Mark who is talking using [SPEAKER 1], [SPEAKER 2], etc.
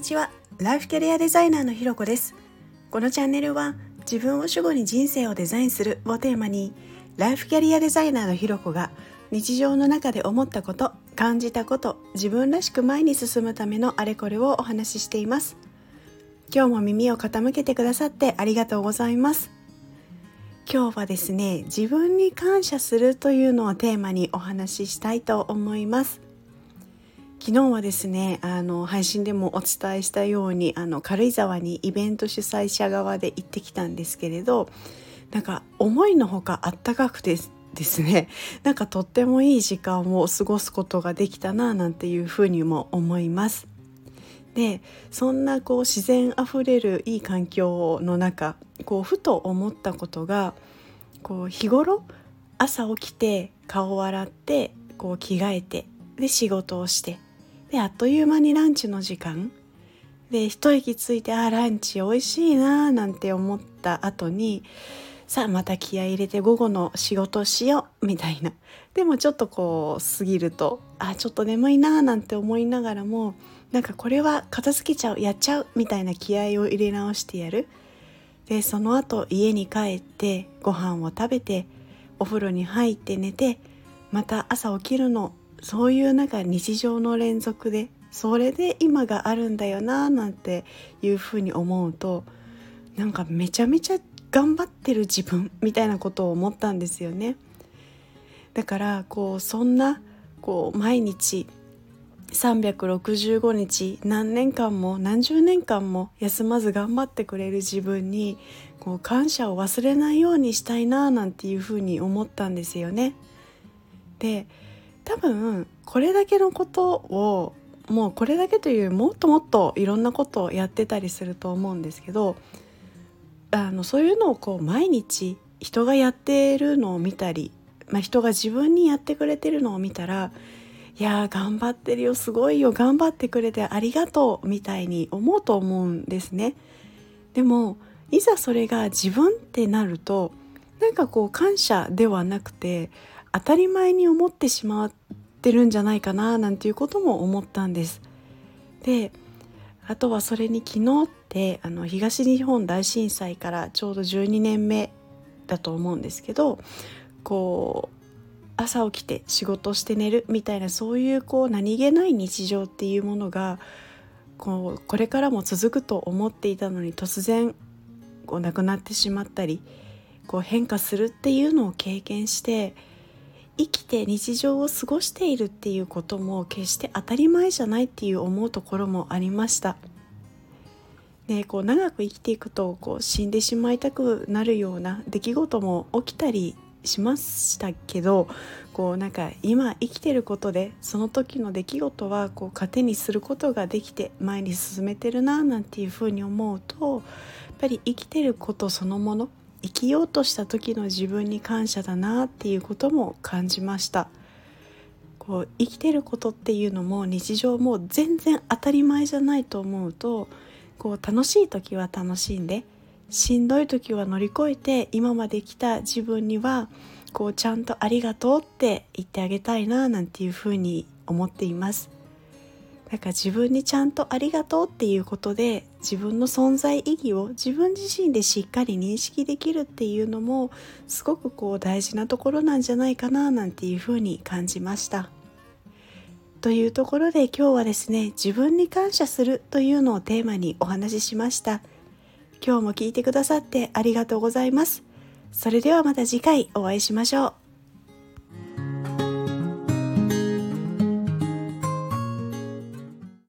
[SPEAKER 1] にちは。ライフキャリアデザイナーのひろこです。このチャンネルは自分を主語に人生をデザインするをテーマにライフキャリアデザイナーのひろこが日常の中で思ったこと感じたこと自分らしく前に進むためのあれこれをお話ししています。今日も耳を傾けてくださってありがとうございます。今日はですね自分に感謝するというのをテーマにお話ししたいと思います。昨日はですねあの配信でもお伝えしたようにあの軽井沢にイベント主催者側で行ってきたんですけれどなんか思いのほかあったかくてですね なんかとってもいい時間を過ごすことができたななんていうふうにも思います。でそんなこう自然あふれるいい環境の中こうふと思ったことがこう日頃朝起きて顔を洗ってこう着替えてで仕事をしてであっという間にランチの時間。で一息ついてあランチ美味しいななんて思った後にさあまた気合い入れて午後の仕事しようみたいな。でもちょっとこう過ぎるとあちょっと眠いななんて思いながらもなんかこれは片付けちゃうやっちゃうみたいな気合を入れ直してやる。でその後家に帰ってご飯を食べてお風呂に入って寝てまた朝起きるのそういうなんか日常の連続でそれで今があるんだよななんていうふうに思うとなんかめちゃめちゃ頑張ってる自分みたいなことを思ったんですよね。だからこうそんなこう毎日365日何年間も何十年間も休まず頑張ってくれる自分にこう感謝を忘れないようにしたいななんていうふうに思ったんですよね。で多分これだけのことをもうこれだけというもっともっといろんなことをやってたりすると思うんですけどあのそういうのをこう毎日人がやってるのを見たり、まあ、人が自分にやってくれてるのを見たらいや頑張ってるよすごいよ頑張ってくれてありがとうみたいに思うと思うんですね。でもいざそれが自分ってなるとなんかこう感謝ではなくて当たり前に思ってしまってるんじゃないかななんていうことも思ったんです。であとはそれに昨日ってあの東日本大震災からちょうど12年目だと思うんですけどこう朝起きて仕事して寝るみたいなそういうこう何気ない日常っていうものがこうこれからも続くと思っていたのに突然こうなくなってしまったりこう変化するっていうのを経験して生きて日常を過ごしているっていうことも決して当たり前じゃないっていう思うところもありました。ね、こう長く生きていくとこう死んでしまいたくなるような出来事も起きたりしましたけどこうなんか今生きてることでその時の出来事はこう糧にすることができて前に進めてるななんていうふうに思うとやっぱり生きてることそのもの生きようとした時の自分に感謝だなっていうことも感じました。こう生きてることっていうのも日常も全然当たり前じゃないと思うとこう楽しい時は楽しんでしんどい時は乗り越えて今まで来た自分にはこうちゃんとありがとうって言ってあげたいななんていうふうに思っています。だから自分にちゃんとありがとうっていうことで自分の存在意義を自分自身でしっかり認識できるっていうのもすごくこう大事なところなんじゃないかななんていうふうに感じました。というところで今日はですね自分に感謝するというのをテーマにお話ししました。今日も聞いてくださってありがとうございます。それではまた次回お会いしましょう。